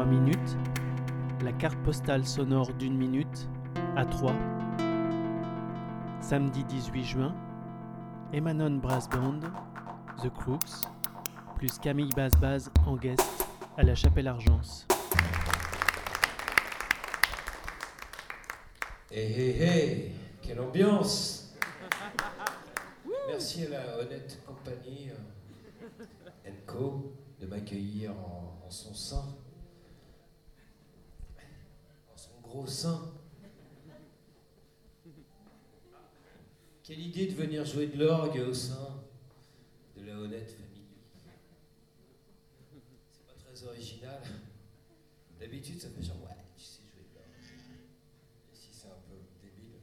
3 minutes, la carte postale sonore d'une minute à 3. Samedi 18 juin, Emanon Brass Band, The Crooks, plus Camille Bass Baz en guest à la Chapelle Argence. Hé hé hé, quelle ambiance Merci à la honnête compagnie euh, Co de m'accueillir en son sein, en son gros sein. Quelle idée de venir jouer de l'orgue au sein de la honnête famille. C'est pas très original. D'habitude, ça fait genre, ouais, tu sais jouer de l'orgue. Si c'est un peu débile.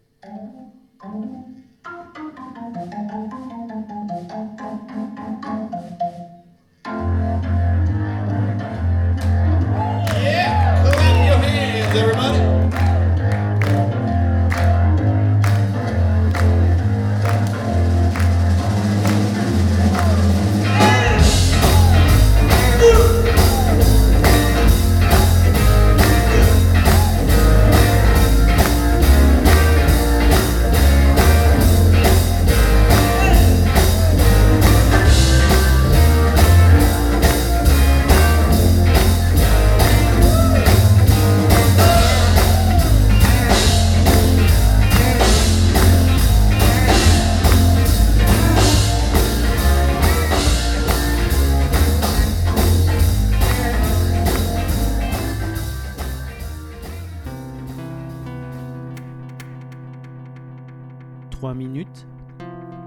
3 minutes,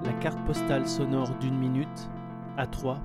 la carte postale sonore d'une minute, à 3